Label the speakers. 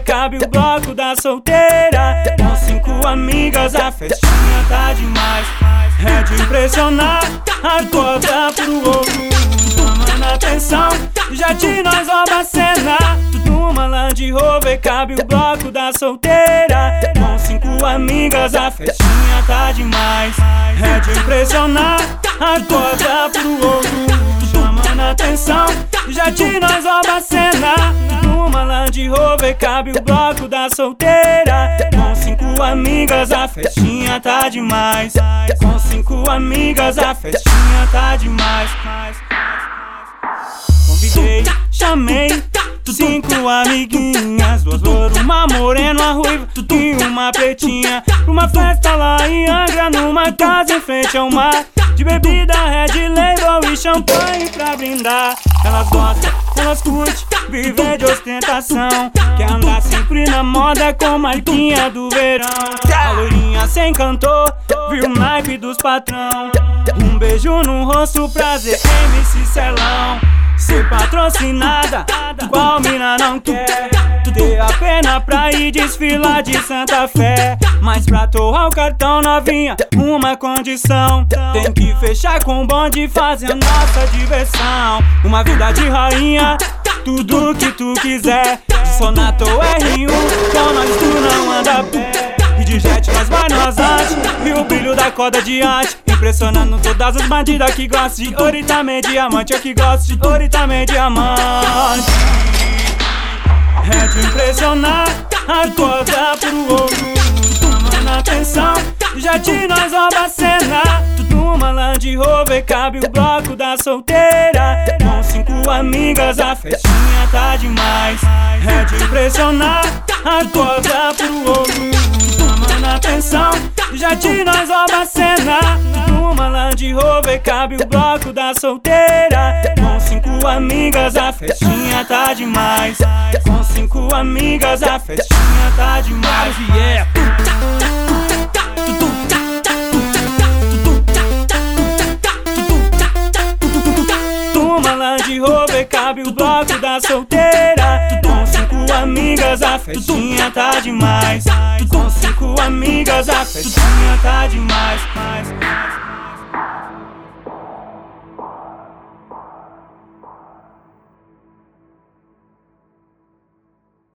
Speaker 1: cabe o bloco da solteira. Com cinco amigas a festinha tá demais. É de impressionar, acorda pro outro. Chamando atenção, já te nós rouba a cena. Numa Land Rover cabe o bloco da solteira. Com cinco amigas a festinha tá demais. É de impressionar, acorda pro outro. Land Rover cabe o bloco da solteira. Com cinco amigas a festinha tá demais. Com cinco amigas a festinha tá demais. Convidei, chamei cinco amiguinhas, duas louro, uma morena, uma ruiva e uma pretinha. Uma festa lá em Angra, numa casa em frente ao mar. De bebida, Red Label e champanhe pra brindar. Elas gostam, elas curtem, viver de ostentação. Quer andar sempre na moda com marquinha do verão. A loirinha sem cantor, viu o naipe dos patrão. Um beijo no rosto, prazer, MC Celão. Ser patrocinada, qual mina não quer? Pra ir desfilar de Santa Fé. Mas pra torrar o cartão novinha, uma condição: tem que fechar com o bonde e fazer nossa diversão. Uma vida de rainha, tudo que tu quiser. De Sonato R1, com nós tu não anda pé. E de jet nós vai no rasante, viu o brilho da corda diante. Impressionando todas as bandidas que gostam de ouro e também diamante. Eu que gosto de ouro e também diamante. É de impressionar, acorda pro outro. Chamando atenção, já de nós rouba a cena. Numa Land Rover cabe o bloco da solteira. Com cinco amigas a festinha tá demais. É de impressionar, acorda pro outro. Chamando atenção, já de nós rouba a cena. Numa Land Rover cabe o bloco da solteira. Amigas a festinha tá demais. Com cinco amigas a festinha tá demais. Yeah. Numa Land Rover cabe o bloco da solteira. Com cinco amigas a festinha tá demais. Com cinco amigas a festinha tá demais. mais, mais.